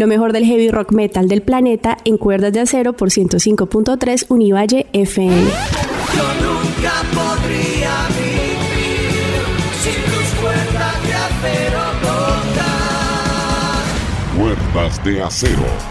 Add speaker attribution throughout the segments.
Speaker 1: Lo mejor del heavy rock metal del planeta en cuerdas de acero por 105.3 Univalle FM.
Speaker 2: Yo nunca podría vivir sin tus cuerdas de acero
Speaker 3: Cuerdas de acero.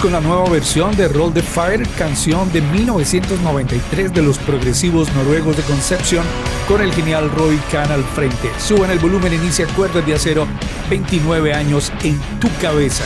Speaker 4: Con la nueva versión de Roll the Fire, canción de 1993 de los progresivos noruegos de Conception, con el genial Roy Khan al frente. Suben el volumen, inicia Cuerdas de Acero, 29 años en tu cabeza.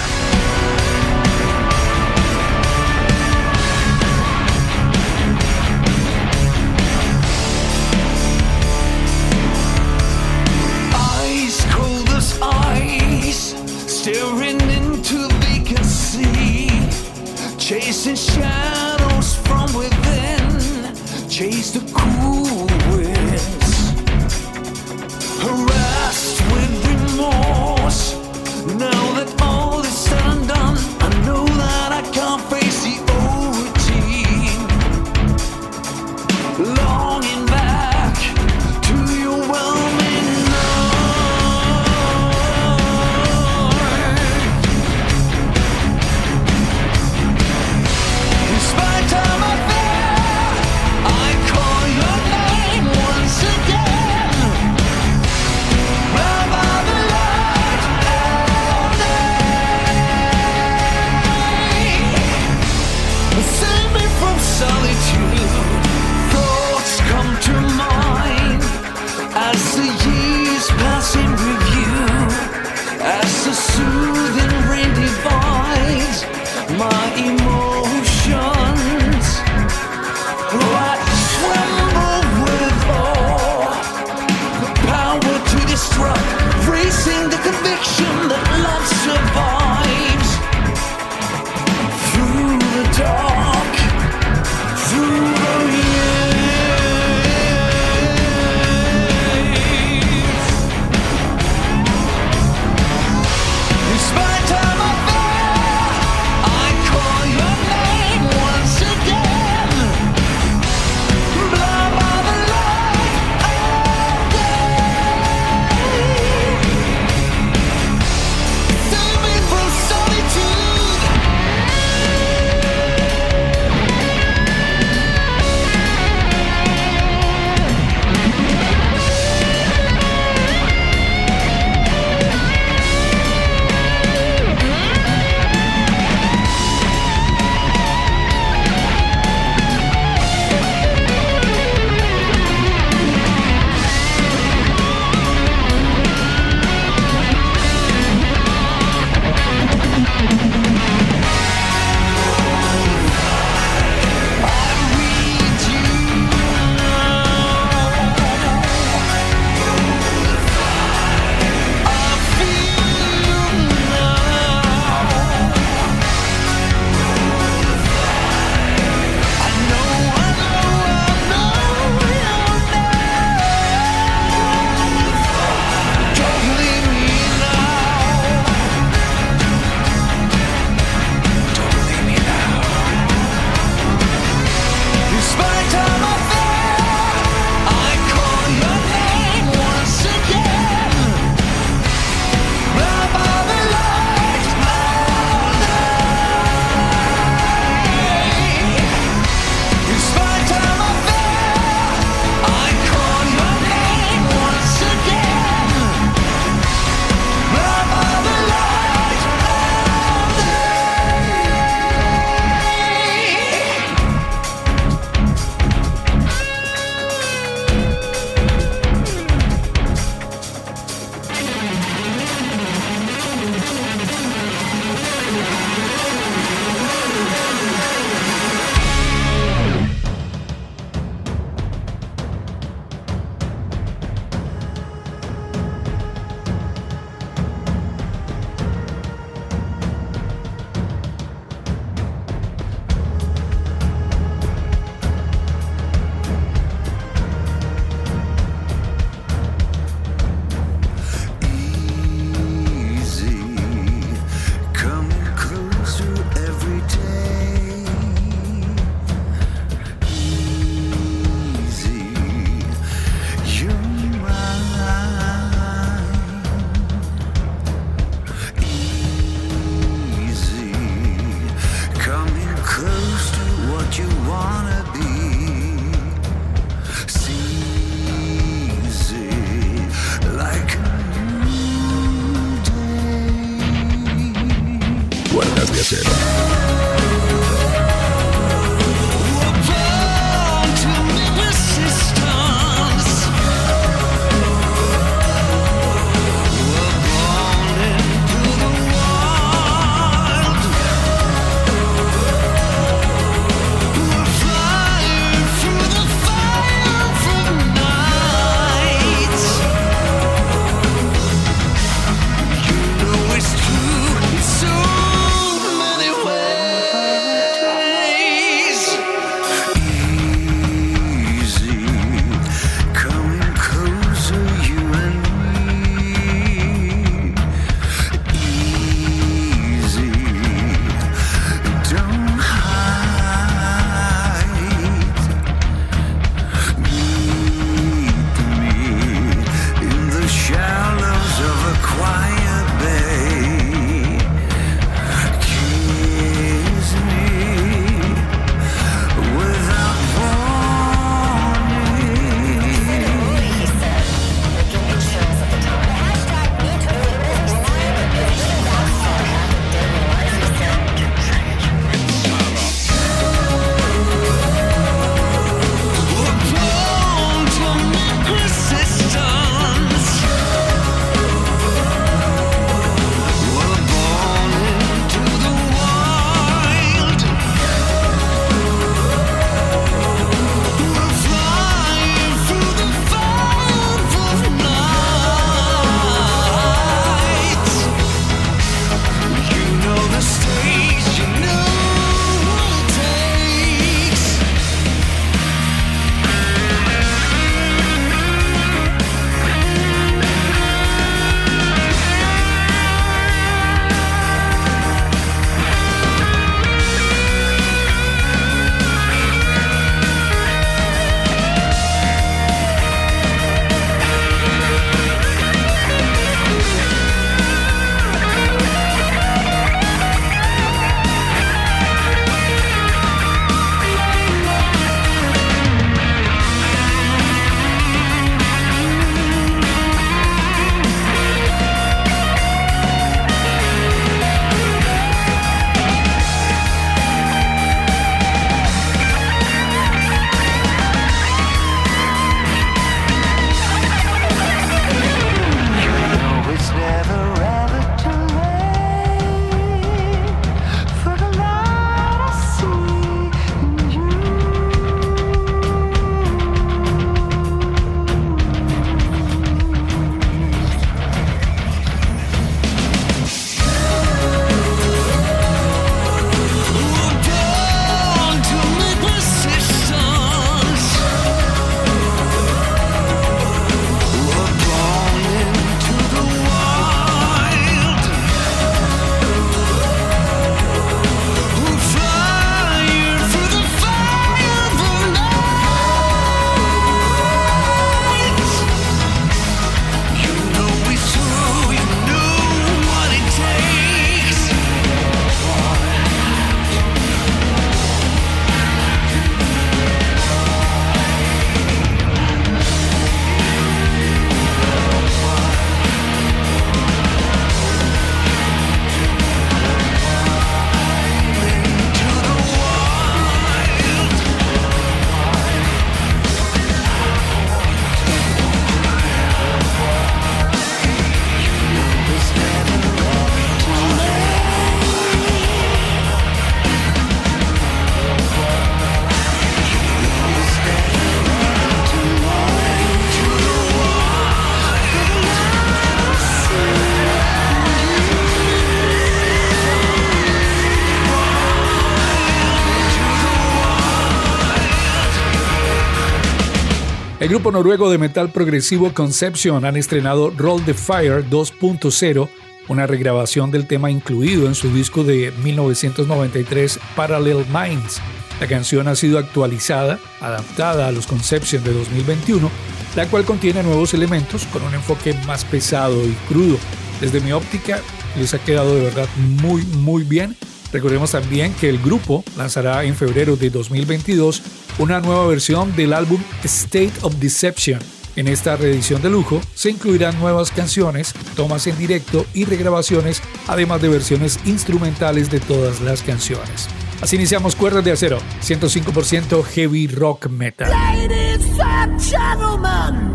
Speaker 5: Grupo noruego de metal progresivo Conception han estrenado Roll the Fire 2.0, una regrabación del tema incluido en su disco de 1993 Parallel Minds. La canción ha sido actualizada, adaptada a los Conception de 2021, la cual contiene nuevos elementos con un enfoque más pesado y crudo. Desde mi óptica, les ha quedado de verdad muy muy bien. Recordemos también que el grupo lanzará en febrero de 2022 una nueva versión del álbum State of Deception, En esta reedición de lujo se incluirán nuevas canciones, tomas en directo y regrabaciones, además de versiones instrumentales de todas las canciones. Así iniciamos Cuerdas de Acero, 105% heavy rock metal.
Speaker 4: Ladies and gentlemen,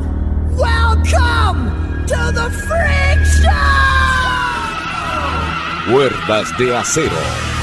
Speaker 4: welcome to the Freak Show!
Speaker 6: Cuerdas de Acero.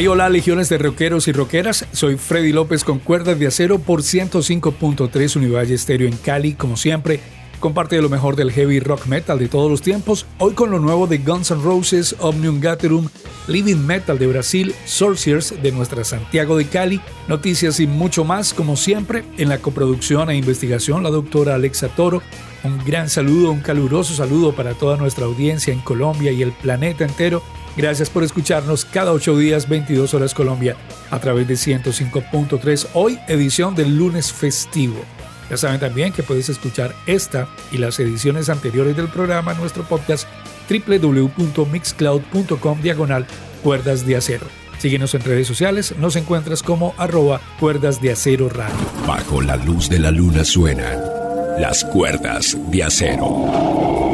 Speaker 5: Hey, hola, legiones de rockeros y rockeras. Soy Freddy López con Cuerdas de Acero por 105.3 Univalle Estéreo en Cali, como siempre. Comparte lo mejor del heavy rock metal de todos los tiempos. Hoy con lo nuevo de Guns N' Roses, Omnium Gatherum, Living Metal de Brasil, Sorcerers de nuestra Santiago de Cali, noticias y mucho más, como siempre, en la coproducción e investigación, la doctora Alexa Toro. Un gran saludo, un caluroso saludo para toda nuestra audiencia en Colombia y el planeta entero. Gracias por escucharnos cada 8 días, 22 horas Colombia, a través de 105.3. Hoy, edición del lunes festivo. Ya saben también que puedes escuchar esta y las ediciones anteriores del programa en nuestro podcast www.mixcloud.com diagonal cuerdas de acero. Síguenos en redes sociales, nos encuentras como arroba cuerdas de acero radio.
Speaker 6: Bajo la luz de la luna suenan las cuerdas de acero.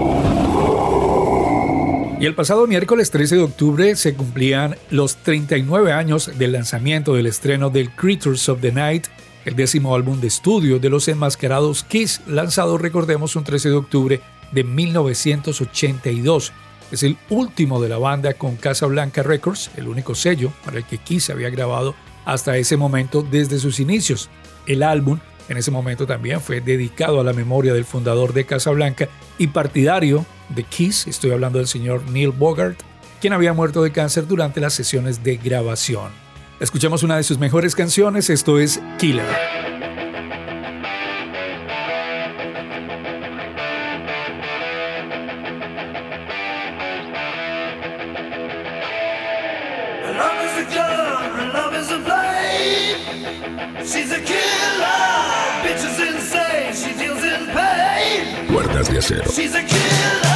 Speaker 5: Y el pasado miércoles 13 de octubre se cumplían los 39 años del lanzamiento del estreno del Creatures of the Night, el décimo álbum de estudio de los enmascarados Kiss, lanzado, recordemos, un 13 de octubre de 1982. Es el último de la banda con Casablanca Records, el único sello para el que Kiss había grabado hasta ese momento desde sus inicios. El álbum en ese momento también fue dedicado a la memoria del fundador de Casablanca y partidario de Kiss, estoy hablando del señor Neil Bogart, quien había muerto de cáncer durante las sesiones de grabación. Escuchamos una de sus mejores canciones, esto es Killer.
Speaker 4: She's a killer,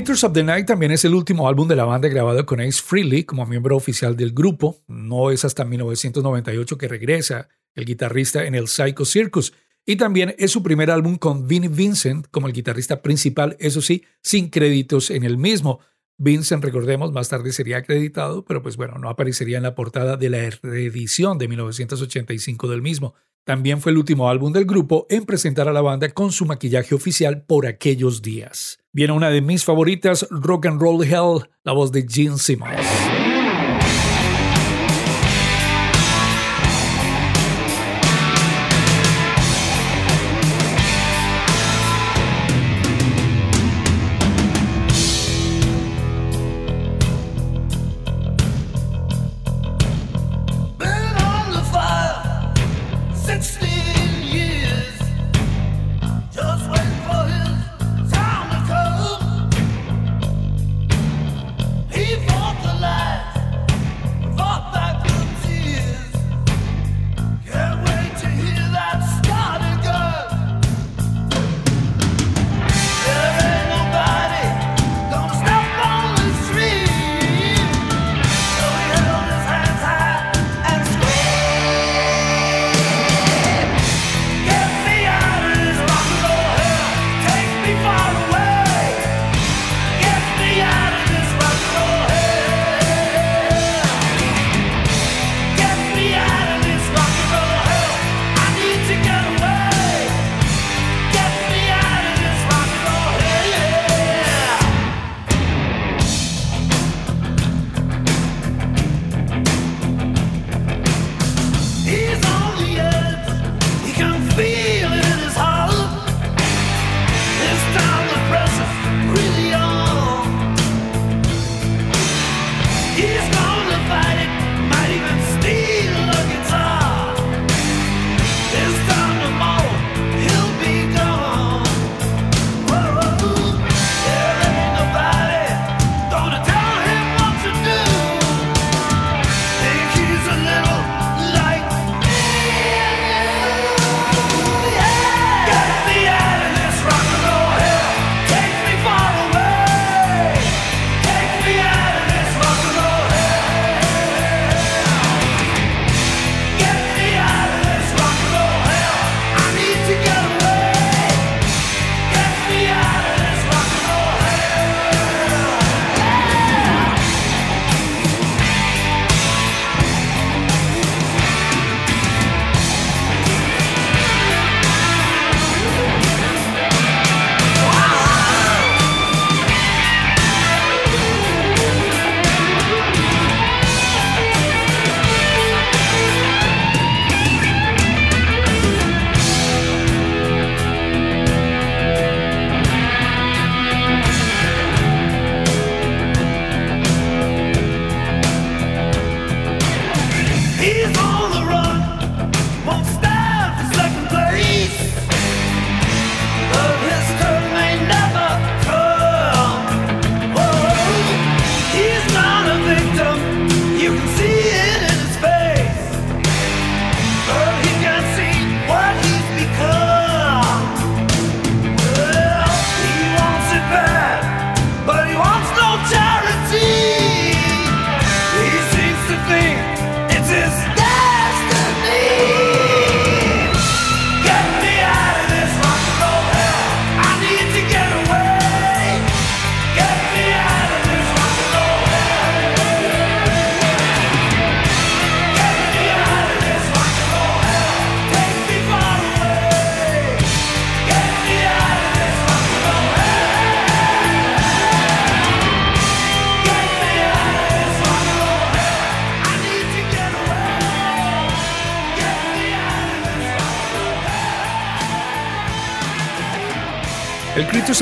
Speaker 4: Creatures of the Night también es el último álbum de la banda grabado con Ace Frehley como miembro oficial del grupo. No es hasta 1998 que regresa el guitarrista en el Psycho Circus. Y también es su primer álbum con Vinnie Vincent como el guitarrista principal, eso sí, sin créditos en el mismo. Vincent, recordemos, más tarde sería acreditado, pero pues bueno, no aparecería en la portada de la reedición de 1985 del mismo. También fue el último álbum del grupo en presentar a la banda con su maquillaje oficial por aquellos días. Viene una de mis favoritas, Rock and Roll Hell, la voz de Gene Simmons.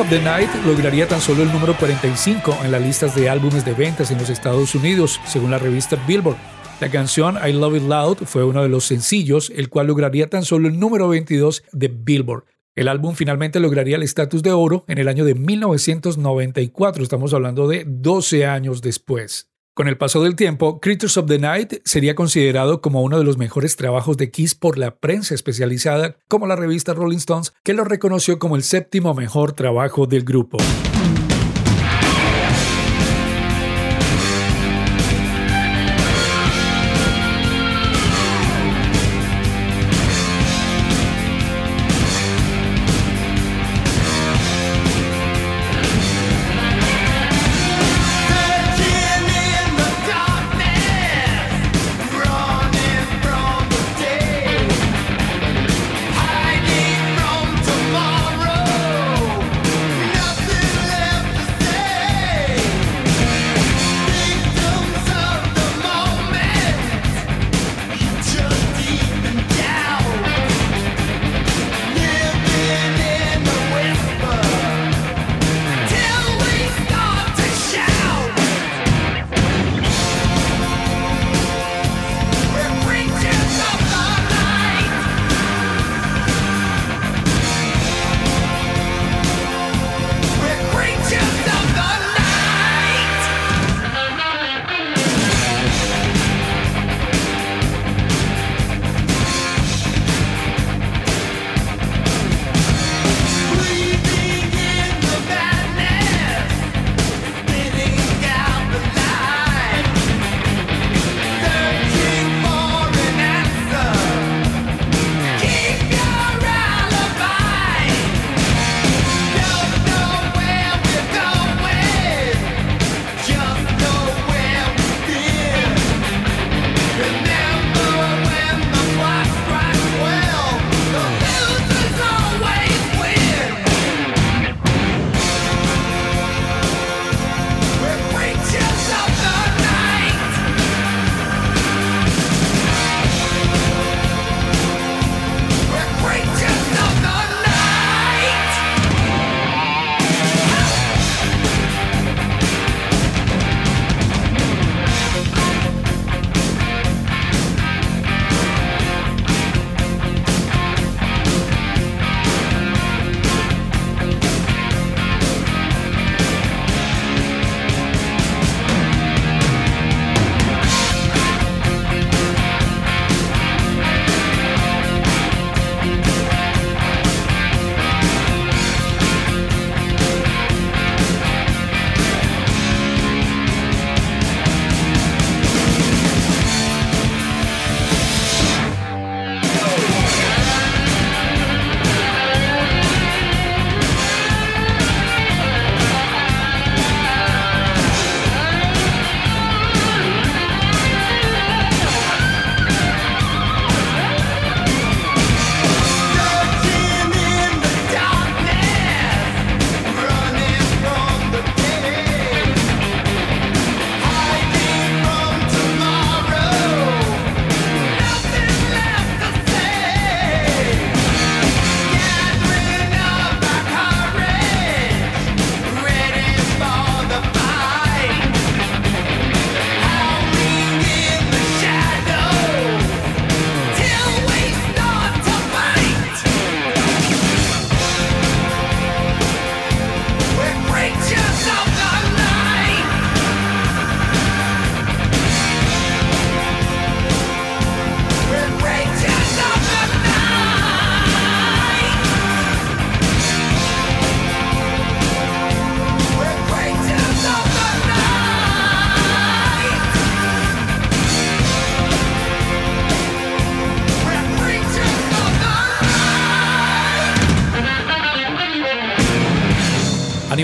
Speaker 4: Of the Night lograría tan solo el número 45 en las listas de álbumes de ventas en los Estados Unidos, según la revista Billboard. La canción I Love It Loud fue uno de los sencillos, el cual lograría tan solo el número 22 de Billboard. El álbum finalmente lograría el estatus de oro en el año de 1994, estamos hablando de 12 años después. Con el paso del tiempo, Creatures of the Night sería considerado como uno de los mejores trabajos de Kiss por la prensa especializada, como la revista Rolling Stones, que lo reconoció como el séptimo mejor trabajo del grupo.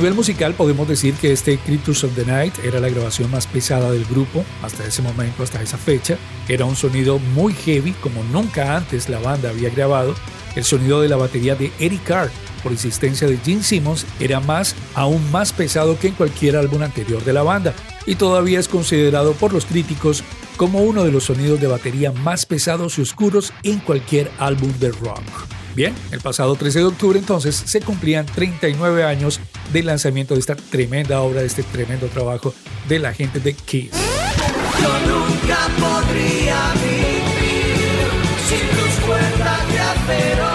Speaker 5: Nivel musical podemos decir que este Creatures of the Night era la grabación más pesada del grupo hasta ese momento, hasta esa fecha. Era un sonido muy heavy como nunca antes la banda había grabado. El sonido de la batería de Eric Carr por insistencia de Gene Simmons era más, aún más pesado que en cualquier álbum anterior de la banda y todavía es considerado por los críticos como uno de los sonidos de batería más pesados y oscuros en cualquier álbum de rock. Bien, el pasado 13 de octubre entonces se cumplían 39 años del lanzamiento de esta tremenda obra, de este tremendo trabajo de la gente de Kiss.
Speaker 4: Yo nunca podría vivir sin tus cuerdas de acero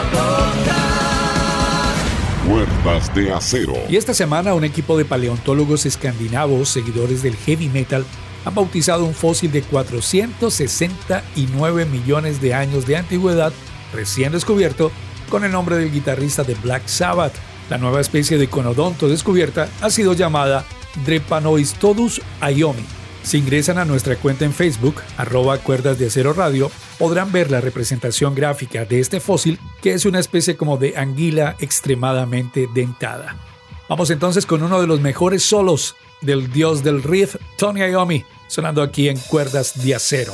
Speaker 6: Cuerdas de acero.
Speaker 5: Y esta semana un equipo de paleontólogos escandinavos, seguidores del heavy metal, han bautizado un fósil de 469 millones de años de antigüedad recién descubierto con el nombre del guitarrista de Black Sabbath. La nueva especie de conodonto descubierta ha sido llamada Drepanoistodus ayomi. Si ingresan a nuestra cuenta en Facebook, arroba cuerdas de acero radio, podrán ver la representación gráfica de este fósil, que es una especie como de anguila extremadamente dentada. Vamos entonces con uno de los mejores solos del dios del riff, Tony Iommi, sonando aquí en cuerdas de acero.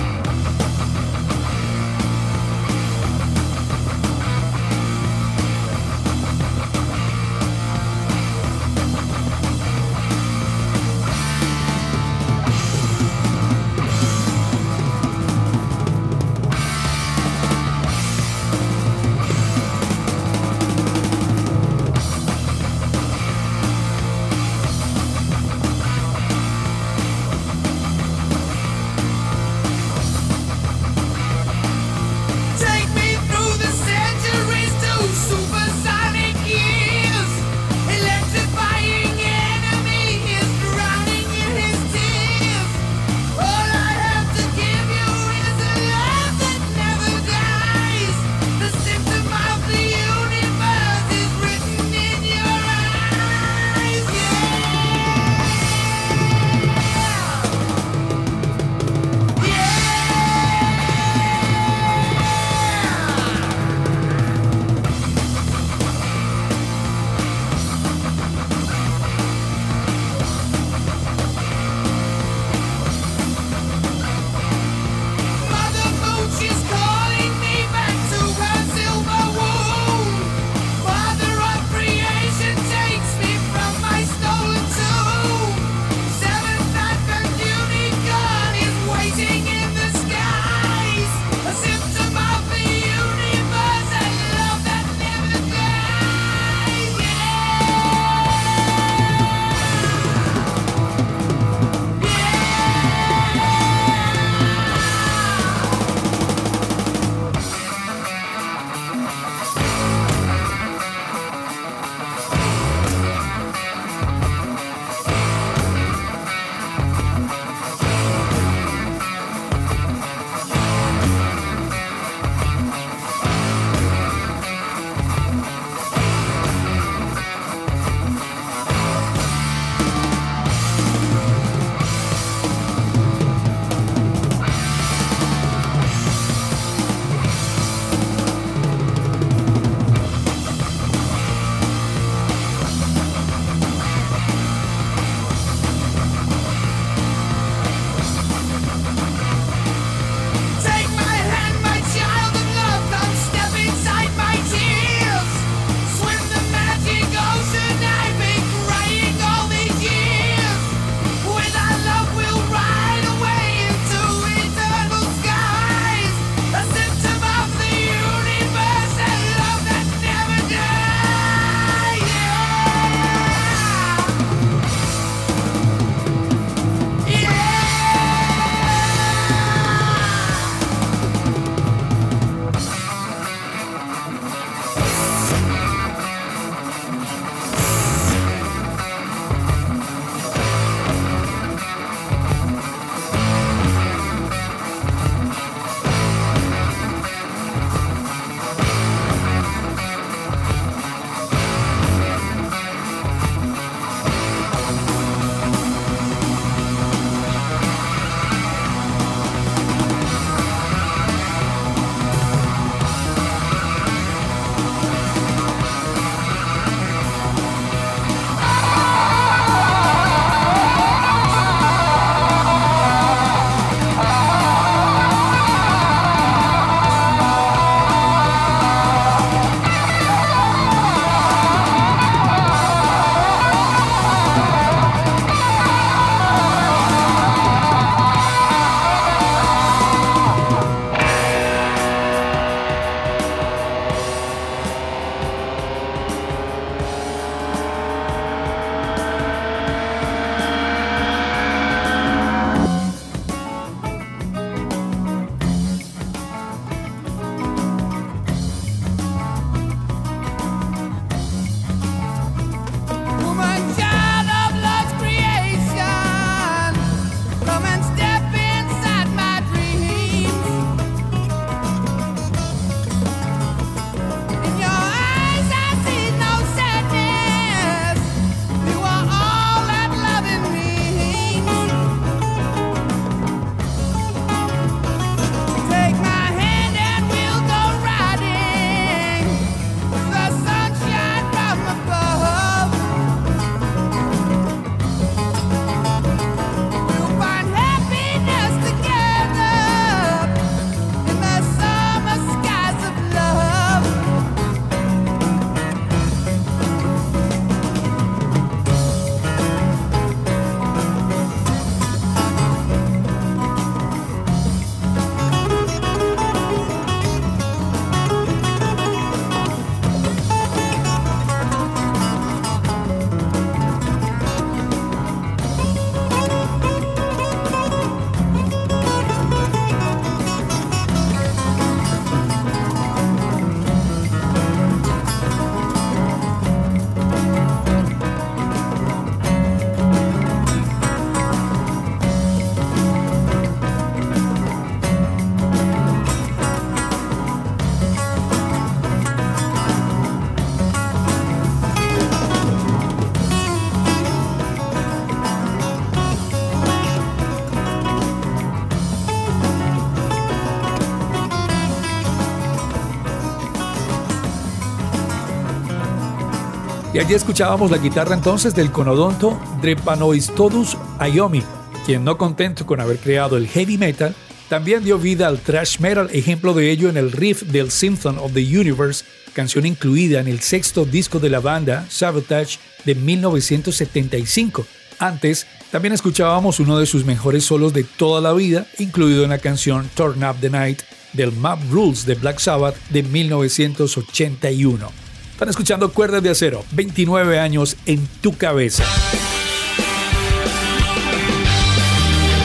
Speaker 5: Escuchábamos la guitarra entonces del conodonto Drepanoistodus Ayomi, quien no contento con haber creado el heavy metal, también dio vida al thrash metal, ejemplo de ello en el riff del Symphony of the Universe, canción incluida en el sexto disco de la banda, Sabotage, de 1975. Antes, también escuchábamos uno de sus mejores solos de toda la vida, incluido en la canción Turn Up the Night del Map Rules de Black Sabbath de 1981. Están escuchando Cuerdas de Acero, 29 años en tu cabeza.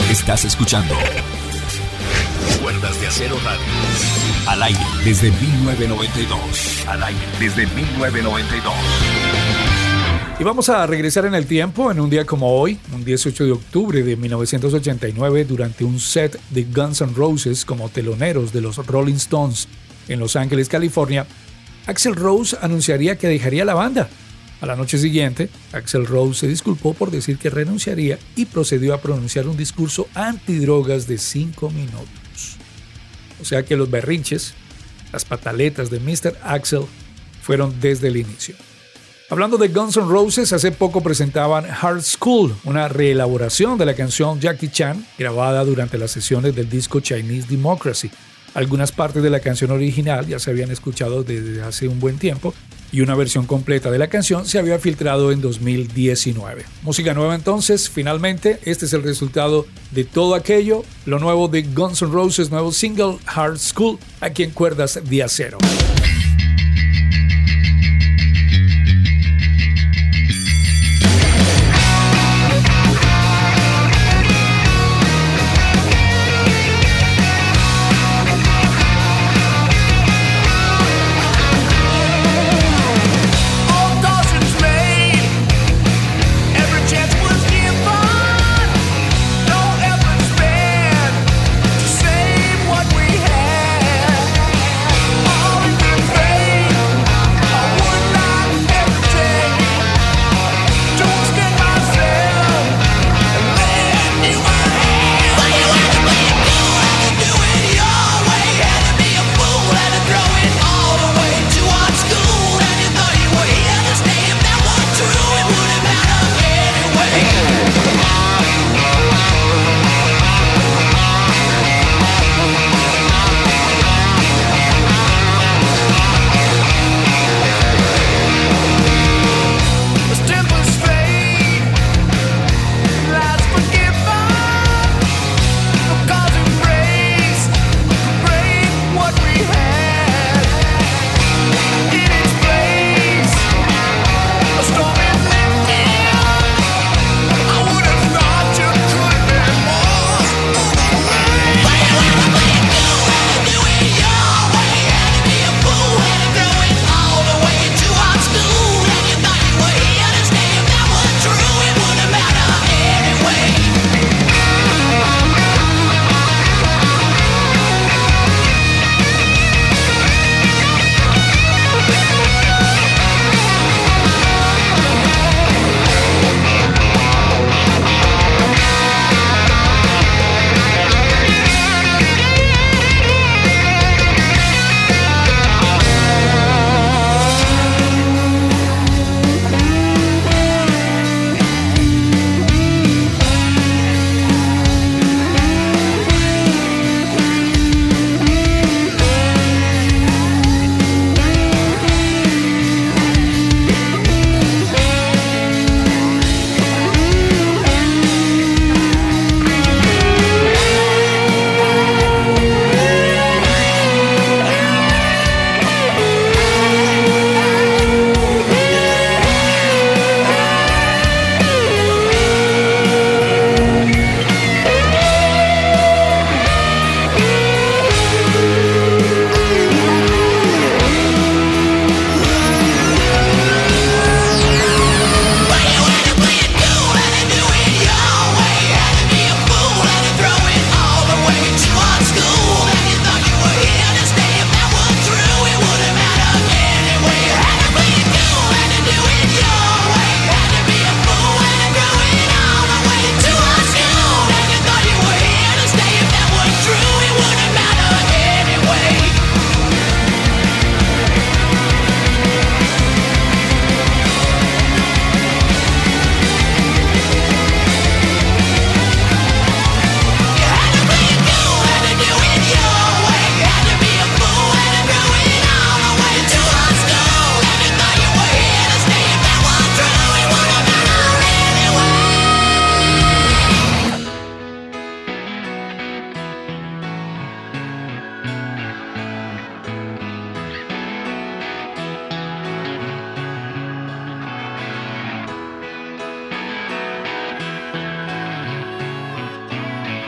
Speaker 6: Estás escuchando Cuerdas de Acero Radio. Al aire desde 1992. Al aire desde 1992.
Speaker 5: Y vamos a regresar en el tiempo en un día como hoy, un 18 de octubre de 1989, durante un set de Guns N' Roses como teloneros de los Rolling Stones en Los Ángeles, California. Axel Rose anunciaría que dejaría la banda. A la noche siguiente, Axel Rose se disculpó por decir que renunciaría y procedió a pronunciar un discurso antidrogas de 5 minutos. O sea que los berrinches, las pataletas de Mr. Axel fueron desde el inicio. Hablando de Guns N' Roses, hace poco presentaban Hard School, una reelaboración de la canción Jackie Chan, grabada durante las sesiones del disco Chinese Democracy. Algunas partes de la canción original ya se habían escuchado desde hace un buen tiempo y una versión completa de la canción se había filtrado en 2019. Música nueva entonces, finalmente, este es el resultado de todo aquello, lo nuevo de Guns N' Roses, nuevo single Hard School, aquí en Cuerdas de Acero.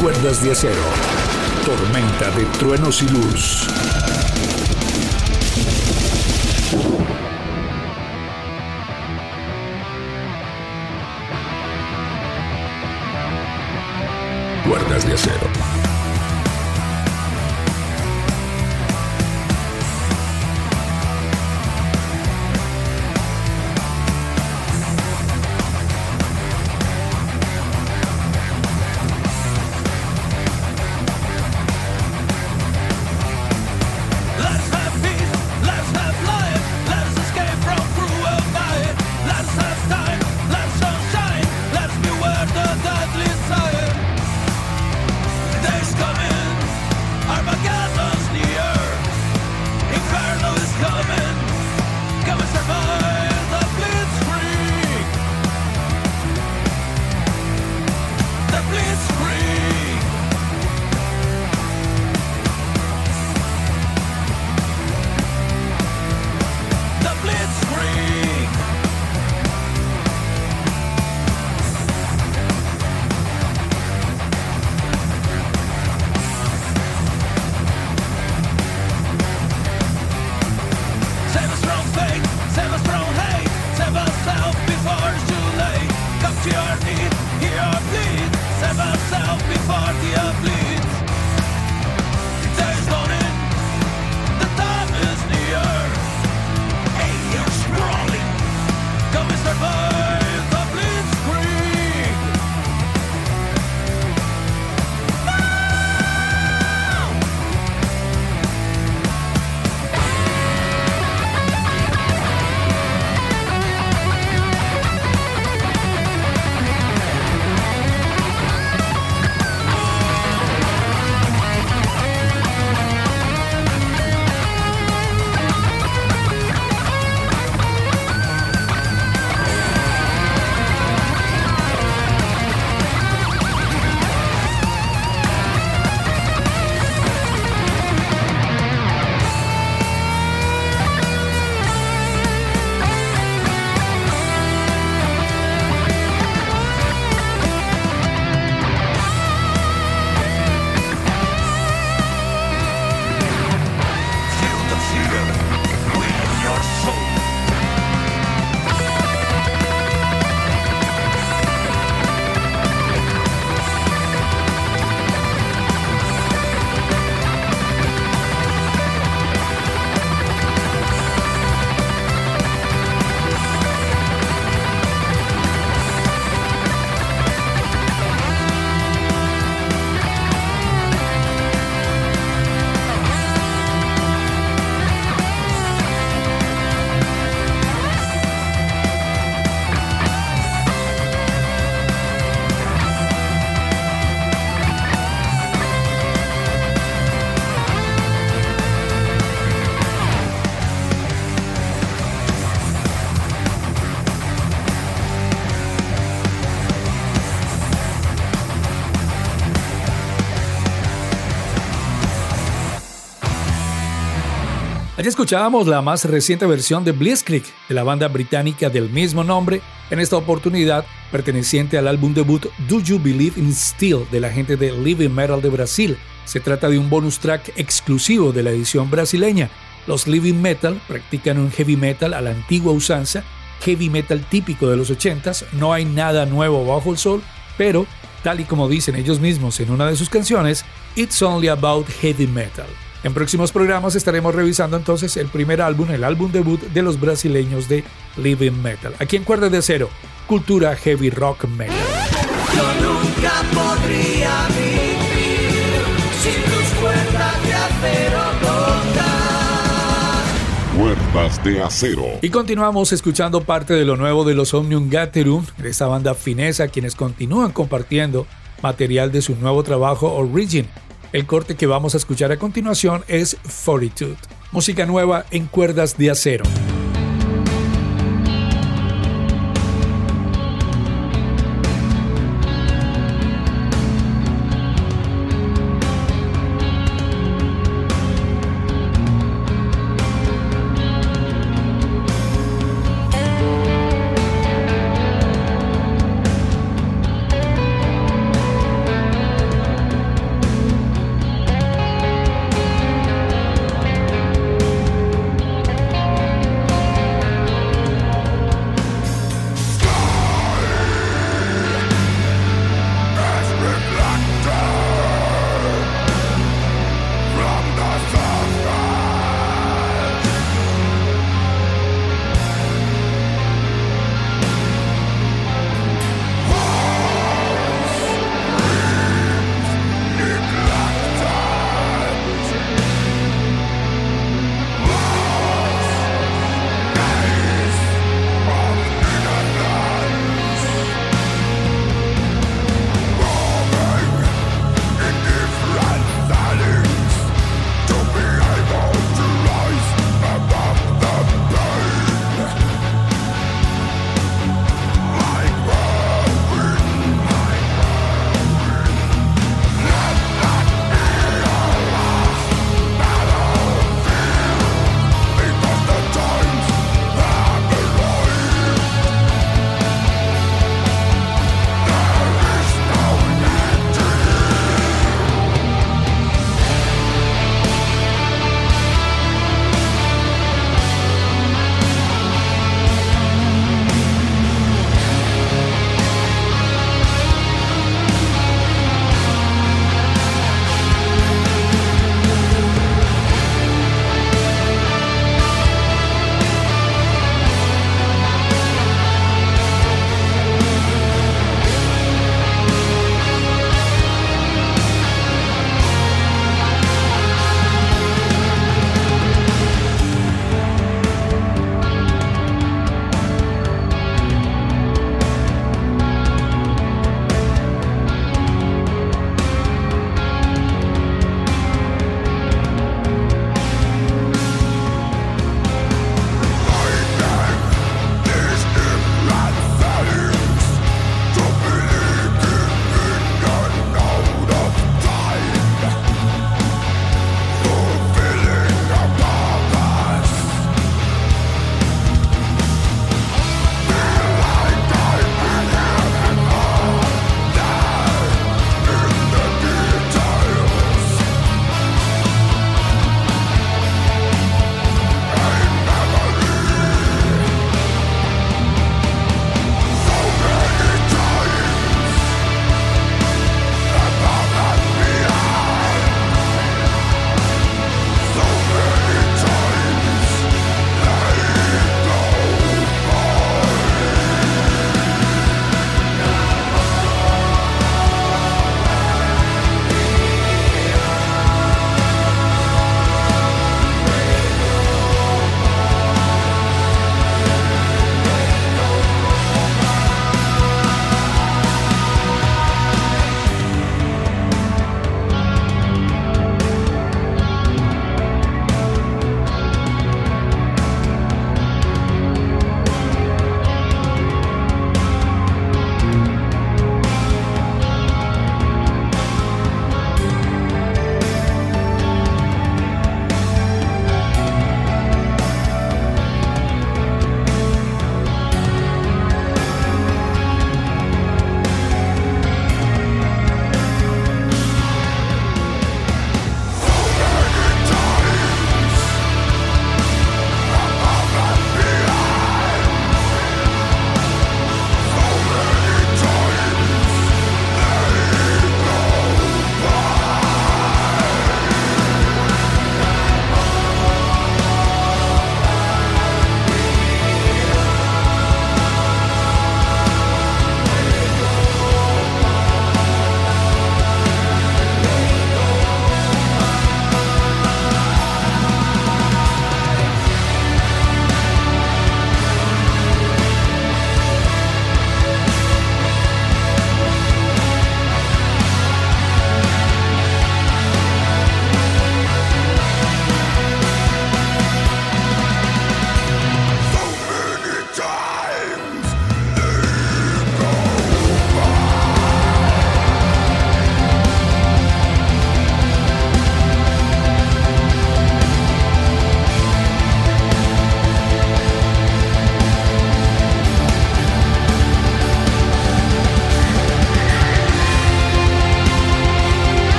Speaker 7: Cuerdas de Acero. Tormenta de truenos y luz.
Speaker 5: Allí escuchábamos la más reciente versión de Blitzkrieg de la banda británica del mismo nombre, en esta oportunidad perteneciente al álbum debut Do You Believe in Steel de la gente de Living Metal de Brasil. Se trata de un bonus track exclusivo de la edición brasileña. Los Living Metal practican un heavy metal a la antigua usanza, heavy metal típico de los 80s, no hay nada nuevo bajo el sol, pero, tal y como dicen ellos mismos en una de sus canciones, It's Only About Heavy Metal. En próximos programas estaremos revisando entonces el primer álbum, el álbum debut de los brasileños de Living Metal. Aquí en Cuerda de Acero, cultura heavy rock metal.
Speaker 4: Yo nunca podría vivir sin tus cuerdas de acero.
Speaker 7: Cuerdas de Acero.
Speaker 5: Y continuamos escuchando parte de lo nuevo de los Omnium Gatherum, de esta banda finesa, quienes continúan compartiendo material de su nuevo trabajo Origin. El corte que vamos a escuchar a continuación es Fortitude, música nueva en cuerdas de acero.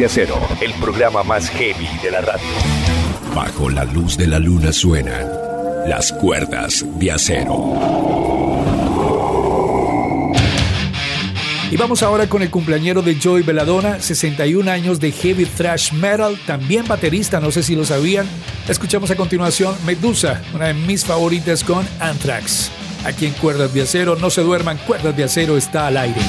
Speaker 3: De Acero, el programa más heavy de la radio. Bajo la luz de la luna suenan las cuerdas de acero.
Speaker 5: Y vamos ahora con el cumpleañero de Joey Belladonna, 61 años de heavy thrash metal, también baterista, no sé si lo sabían. Escuchamos a continuación Medusa, una de mis favoritas con Anthrax. Aquí en Cuerdas de Acero, no se duerman, Cuerdas de Acero está al aire.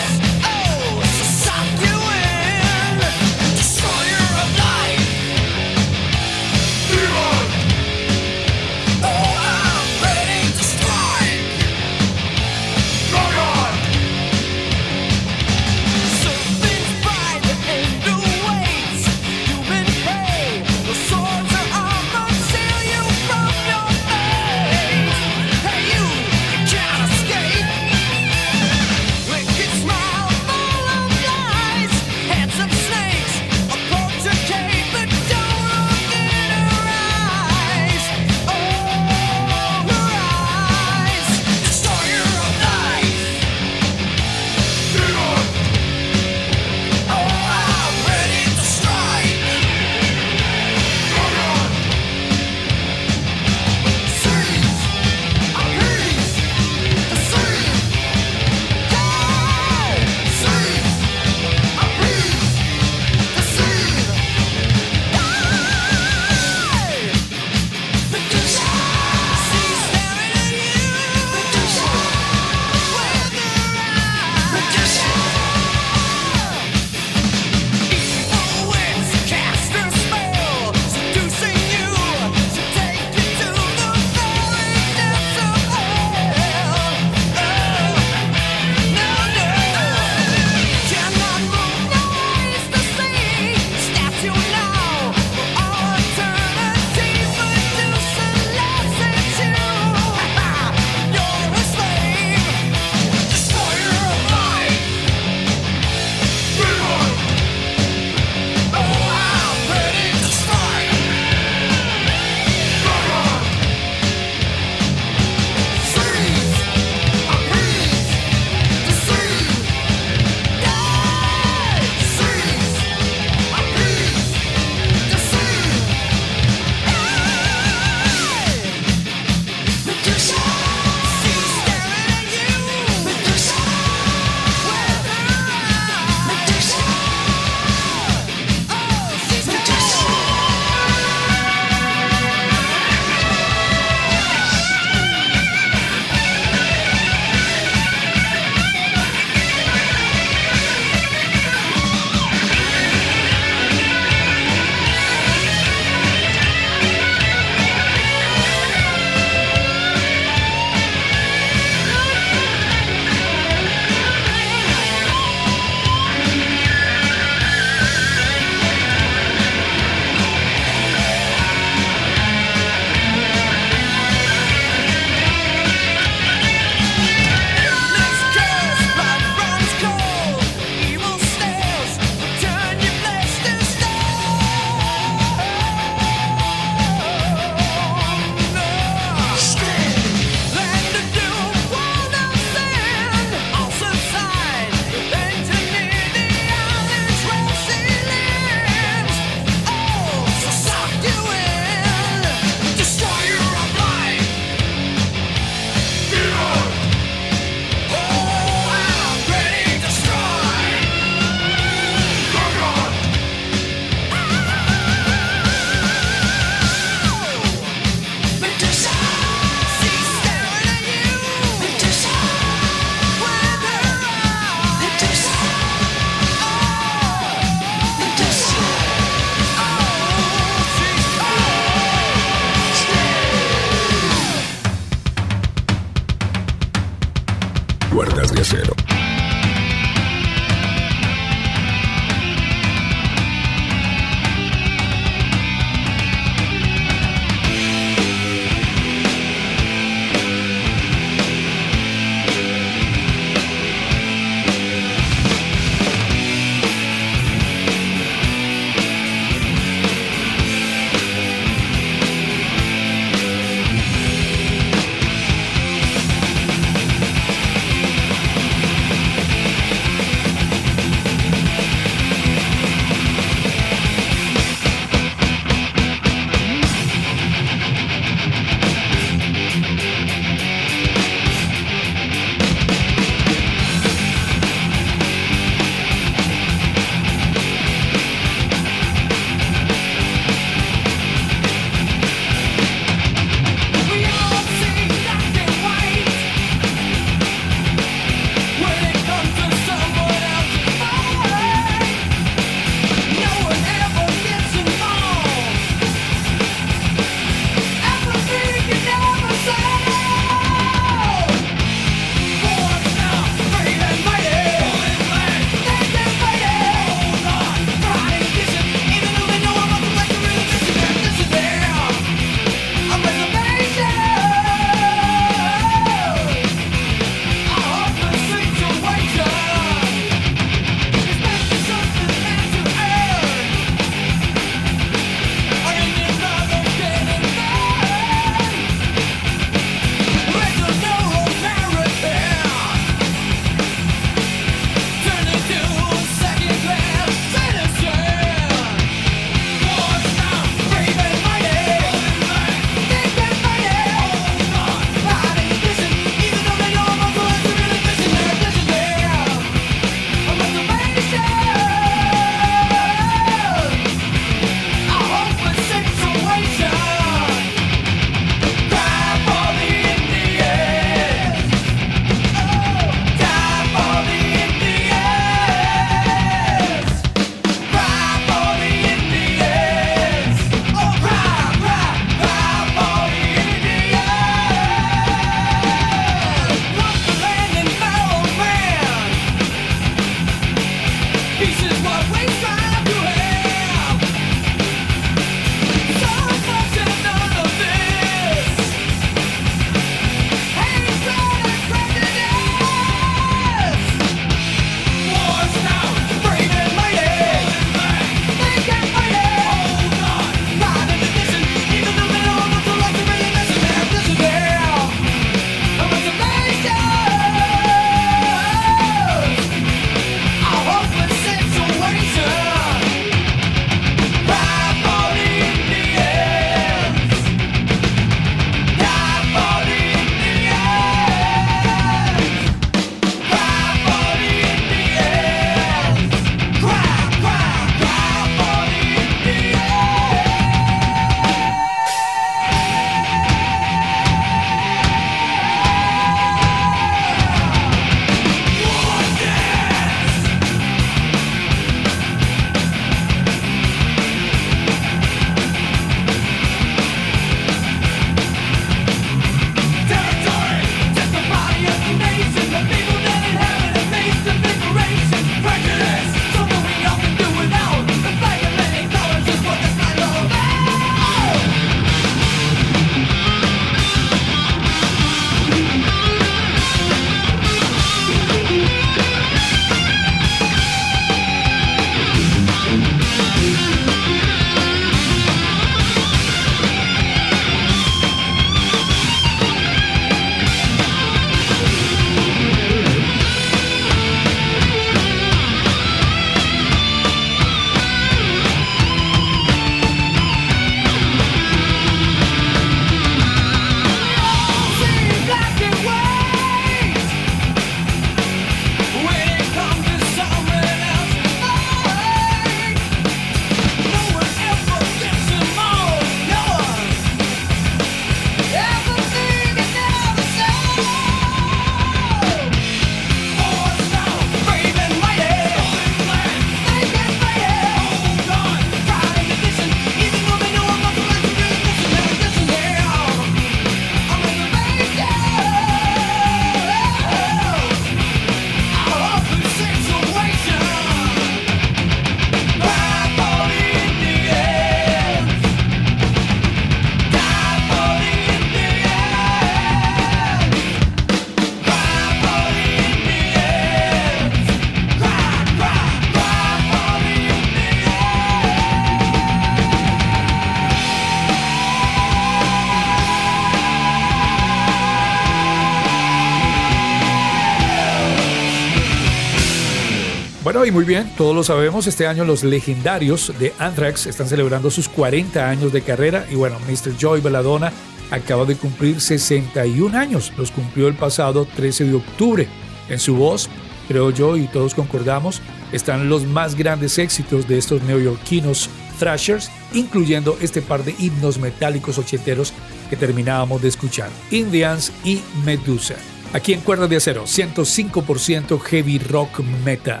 Speaker 5: Muy bien, todos lo sabemos, este año los legendarios de Anthrax están celebrando sus 40 años de carrera y bueno, Mr. Joy Belladonna acaba de cumplir 61 años, los cumplió el pasado 13 de octubre. En su voz, creo yo y todos concordamos, están los más grandes éxitos de estos neoyorquinos thrashers, incluyendo este par de himnos metálicos ochenteros que terminábamos de escuchar, Indians y Medusa. Aquí en Cuerdas de Acero, 105% heavy rock metal.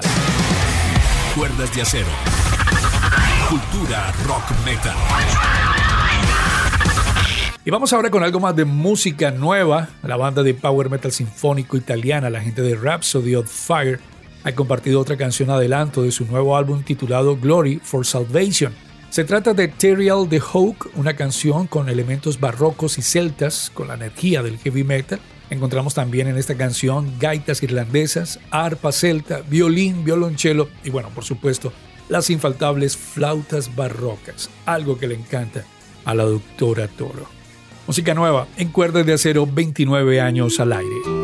Speaker 6: Cuerdas de Acero. Cultura rock metal.
Speaker 5: Y vamos ahora con algo más de música nueva. La banda de power metal sinfónico italiana, la gente de Rhapsody of Fire, ha compartido otra canción adelanto de su nuevo álbum titulado Glory for Salvation. Se trata de Terial the Hawk, una canción con elementos barrocos y celtas, con la energía del heavy metal. Encontramos también en esta canción gaitas irlandesas, arpa celta, violín, violonchelo y bueno, por supuesto, las infaltables flautas barrocas, algo que le encanta a la doctora Toro. Música nueva en cuerdas de acero 29 años al aire.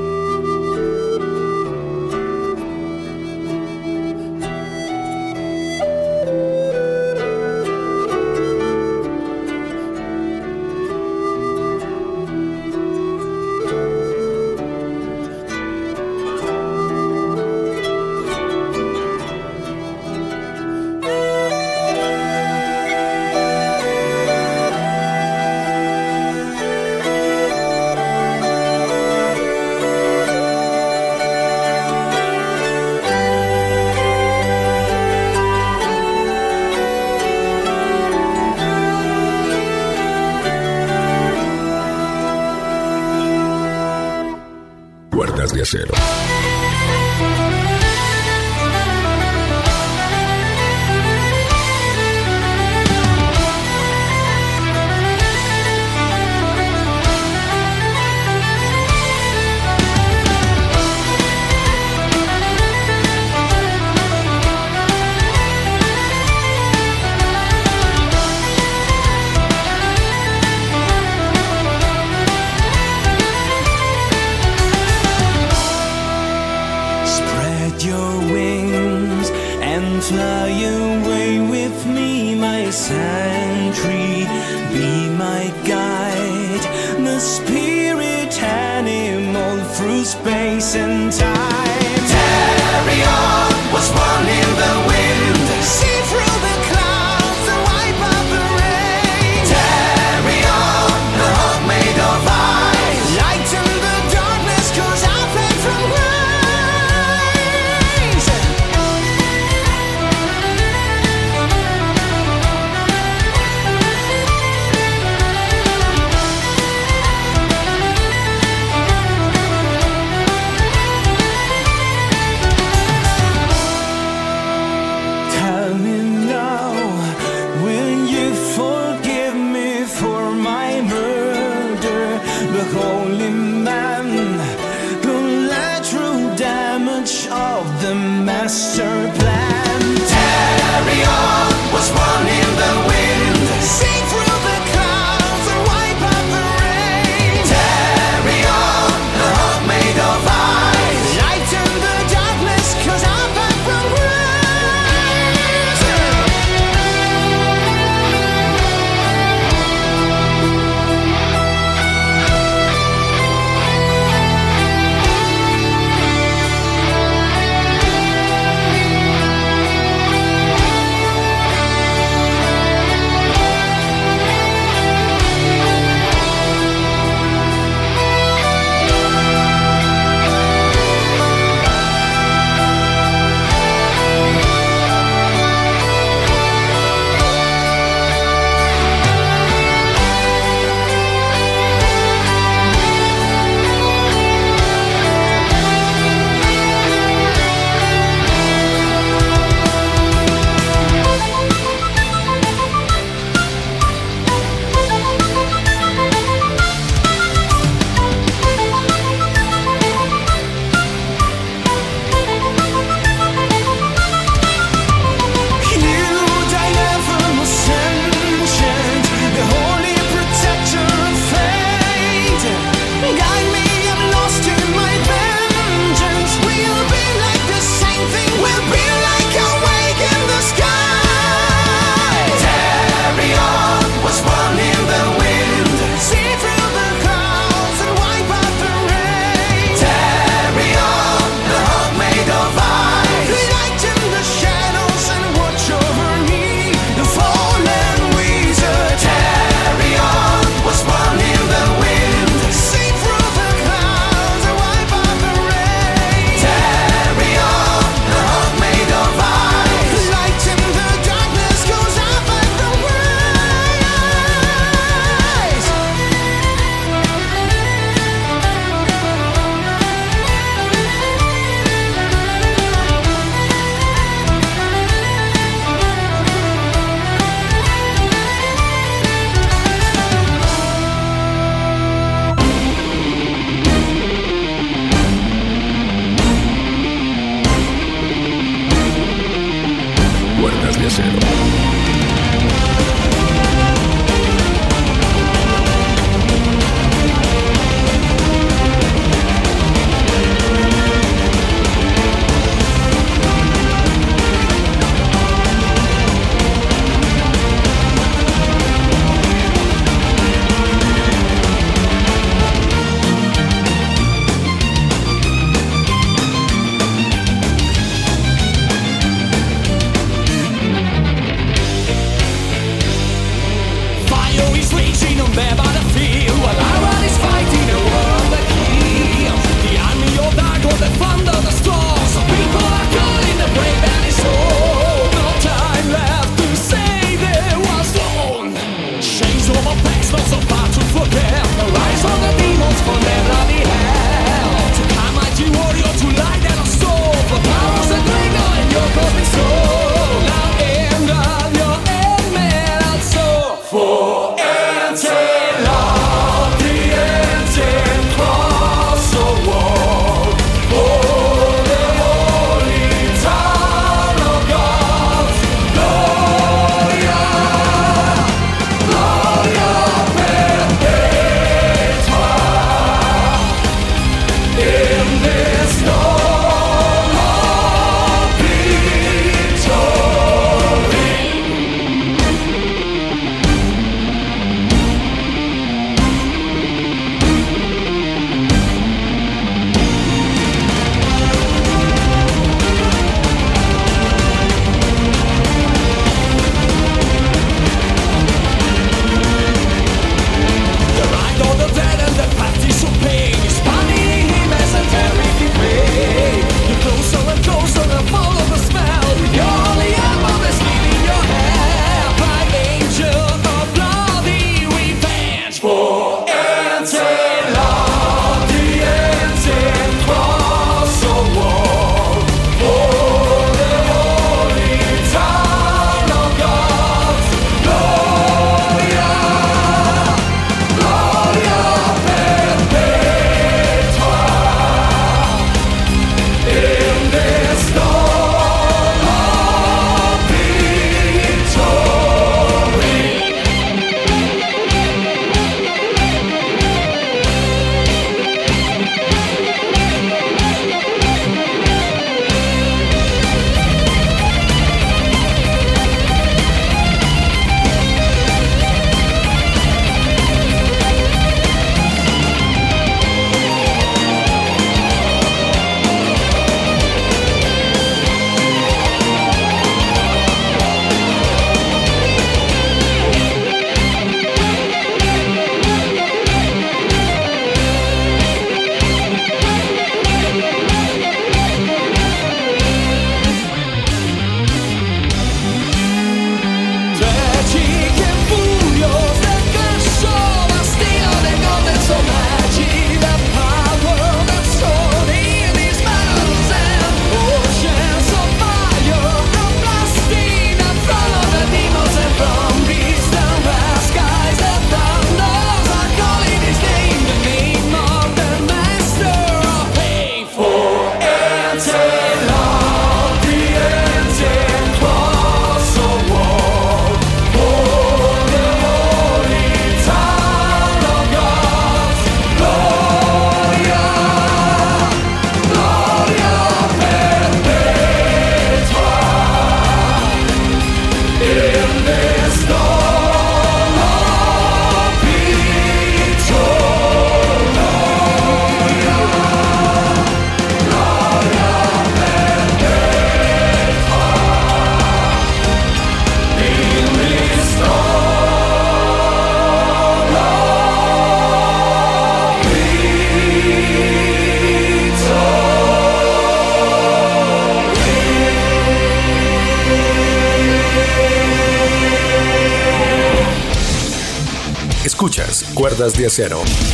Speaker 5: Cuerdas de Acero.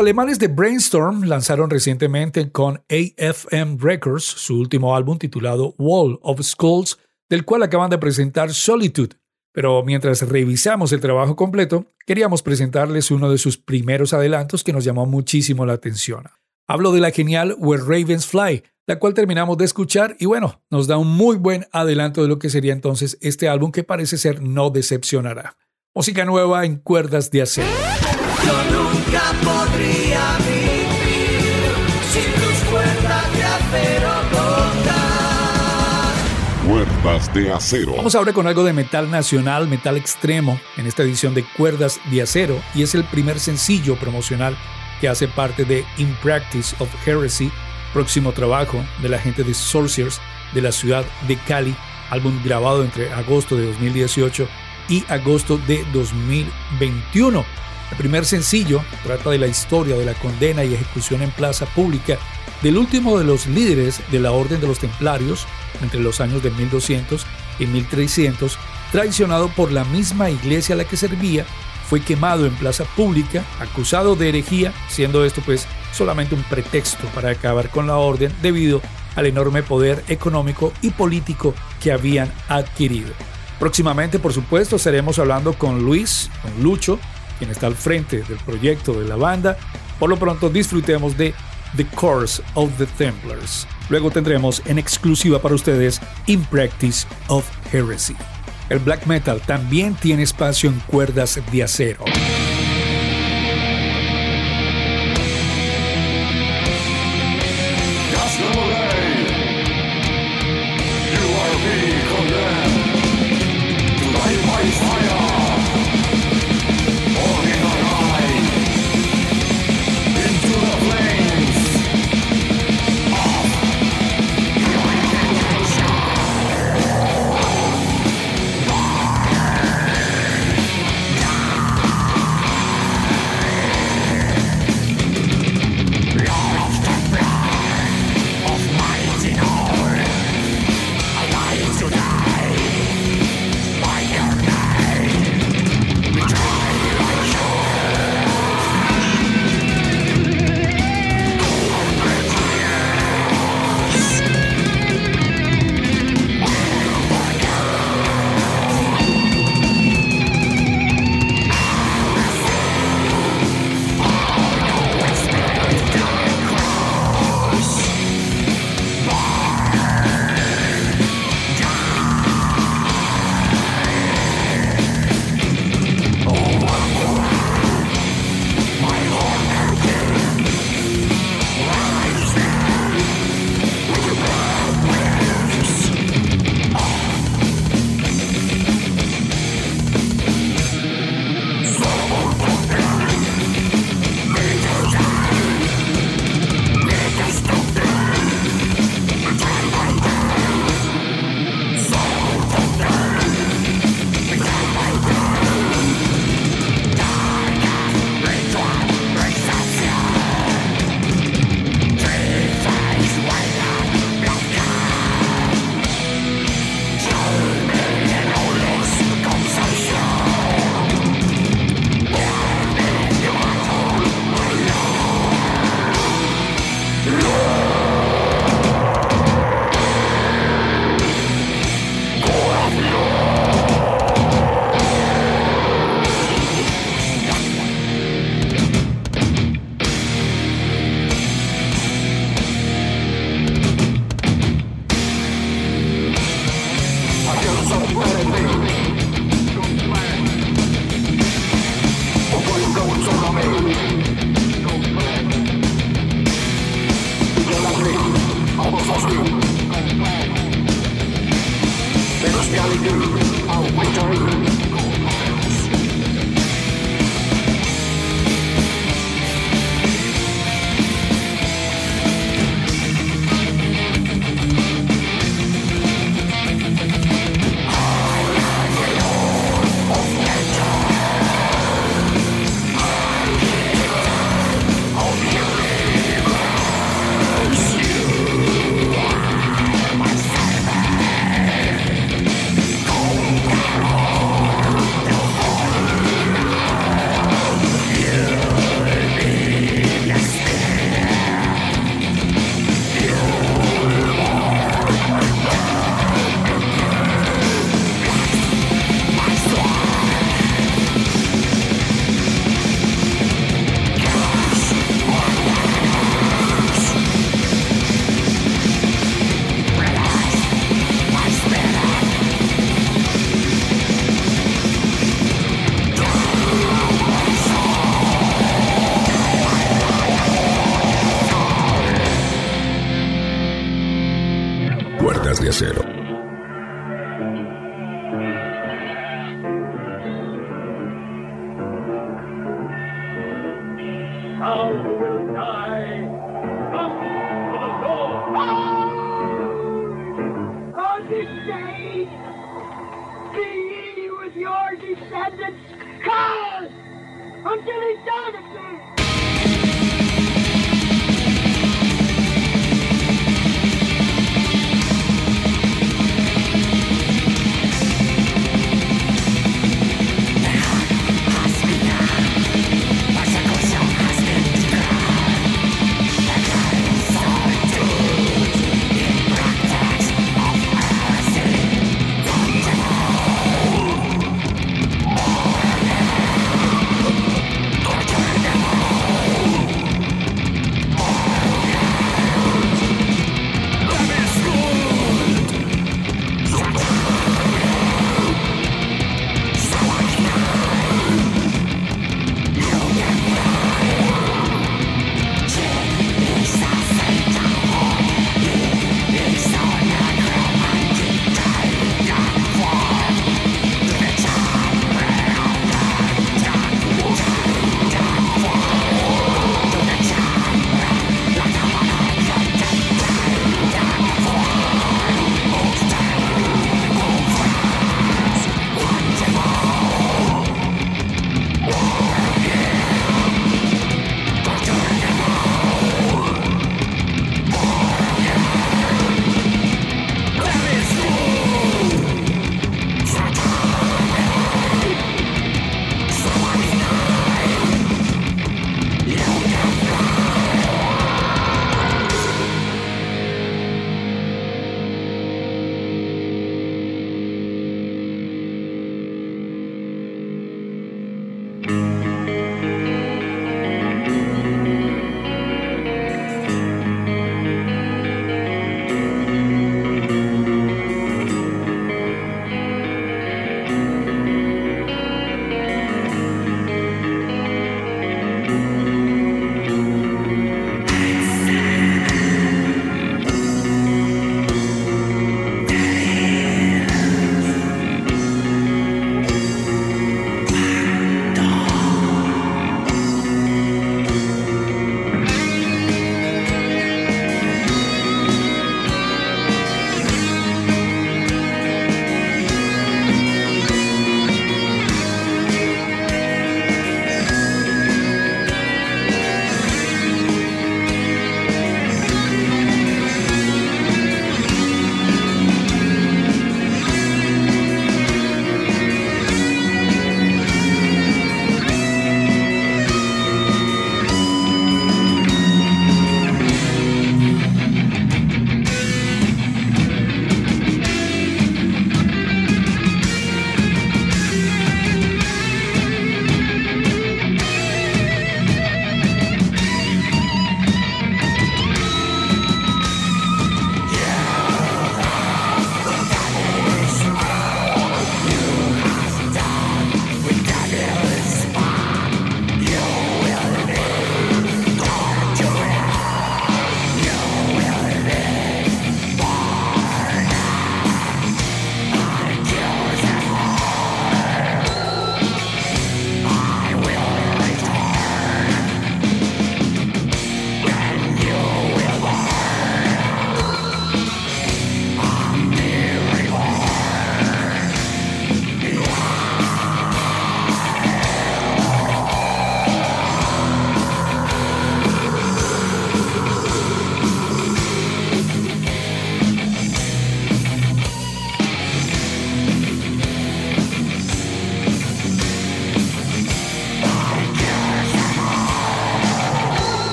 Speaker 5: Alemanes de Brainstorm lanzaron recientemente con AFM Records su último álbum titulado Wall of Skulls, del cual acaban de presentar Solitude. Pero mientras revisamos el trabajo completo, queríamos presentarles uno de sus primeros adelantos que nos llamó muchísimo la atención. Hablo de la genial Where Ravens Fly, la cual terminamos de escuchar y bueno, nos da un muy buen adelanto de lo que sería entonces este álbum que parece ser no decepcionará. Música nueva en cuerdas de acero.
Speaker 4: Yo nunca podría vivir sin tus cuerdas de acero
Speaker 6: Cuerdas de acero.
Speaker 5: Vamos ahora con algo de metal nacional, metal extremo, en esta edición de Cuerdas de acero, y es el primer sencillo promocional que hace parte de In Practice of Heresy, próximo trabajo de la gente de Sorcerers de la ciudad de Cali, álbum grabado entre agosto de 2018 y agosto de 2021. El primer sencillo trata de la historia de la condena y ejecución en plaza pública del último de los líderes de la Orden de los Templarios entre los años de 1200 y 1300, traicionado por la misma iglesia a la que servía, fue quemado en plaza pública, acusado de herejía, siendo esto pues solamente un pretexto para acabar con la orden debido al enorme poder económico y político que habían adquirido. Próximamente, por supuesto, estaremos hablando con Luis, con Lucho, quien está al frente del proyecto de la banda. Por lo pronto disfrutemos de The Course of the Templars. Luego tendremos en exclusiva para ustedes In Practice of Heresy. El black metal también tiene espacio en cuerdas de acero.
Speaker 4: De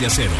Speaker 6: de acero.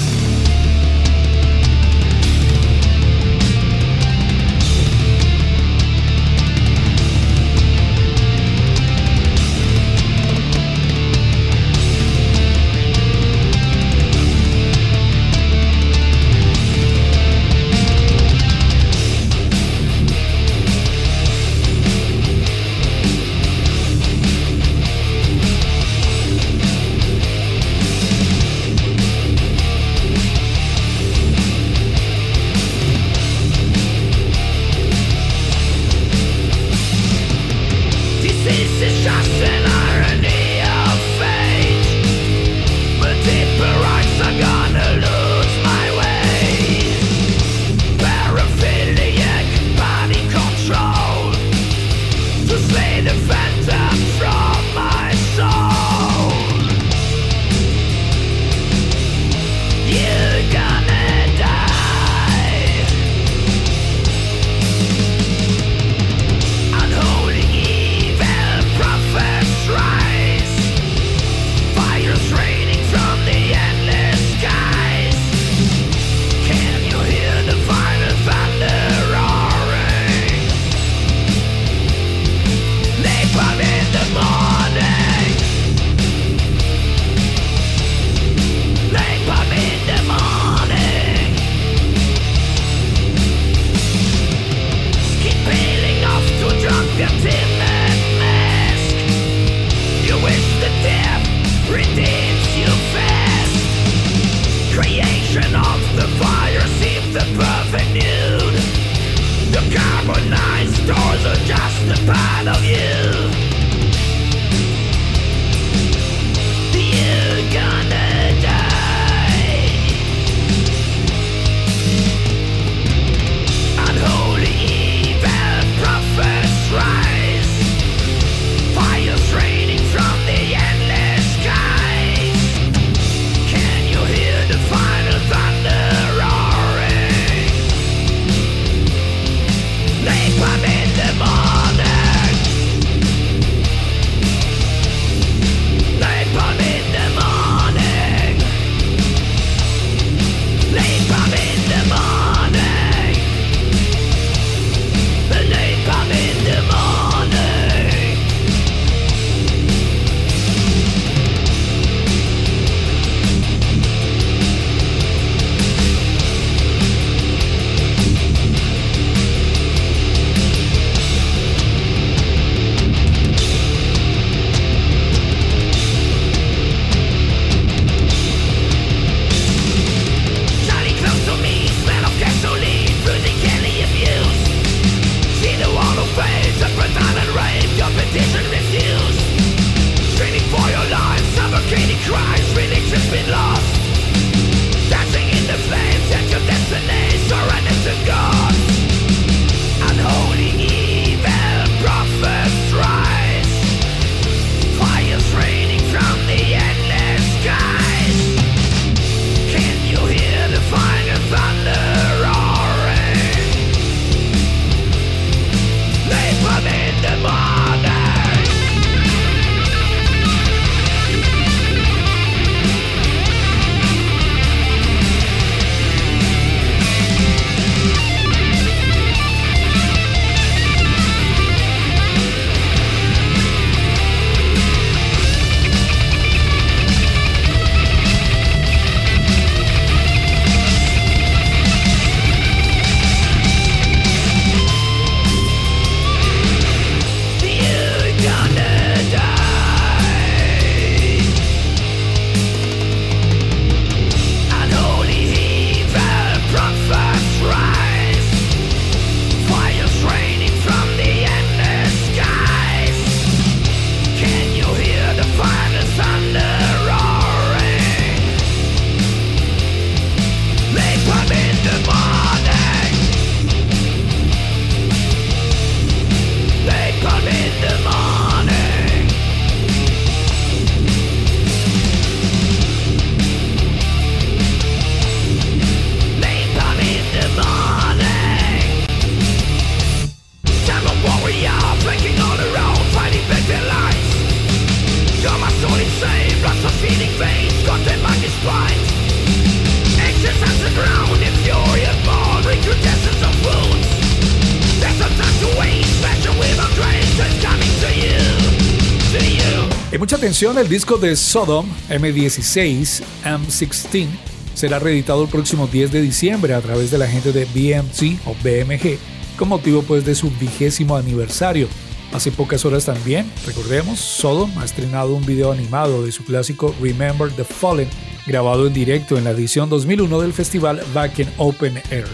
Speaker 5: El disco de Sodom M16, M16, será reeditado el próximo 10 de diciembre a través de la gente de BMC o BMG, con motivo pues de su vigésimo aniversario. Hace pocas horas también, recordemos, Sodom ha estrenado un video animado de su clásico Remember the Fallen, grabado en directo en la edición 2001 del festival Back in Open Air.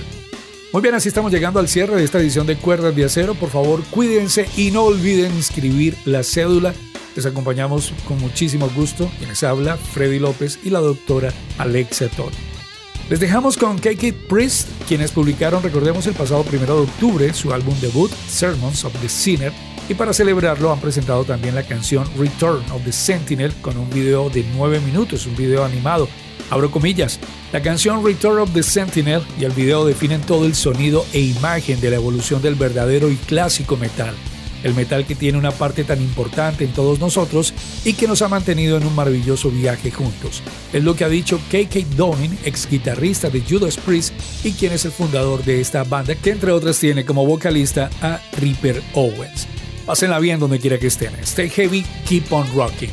Speaker 5: Muy bien, así estamos llegando al cierre de esta edición de Cuerdas de Acero. Por favor, cuídense y no olviden inscribir la cédula les acompañamos con muchísimo gusto quienes habla Freddy López y la doctora Alexia Todd. Les dejamos con KK Priest, quienes publicaron, recordemos, el pasado 1 de octubre su álbum debut, Sermons of the Sinner, y para celebrarlo han presentado también la canción Return of the Sentinel con un video de 9 minutos, un video animado. Abro comillas, la canción Return of the Sentinel y el video definen todo el sonido e imagen de la evolución del verdadero y clásico metal el metal que tiene una parte tan importante en todos nosotros y que nos ha mantenido en un maravilloso viaje juntos. Es lo que ha dicho KK Downing, ex guitarrista de Judas Priest y quien es el fundador de esta banda que entre otras tiene como vocalista a Ripper Owens. Pásenla bien donde quiera que estén. Stay heavy, keep on rocking.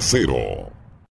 Speaker 3: Cuerdas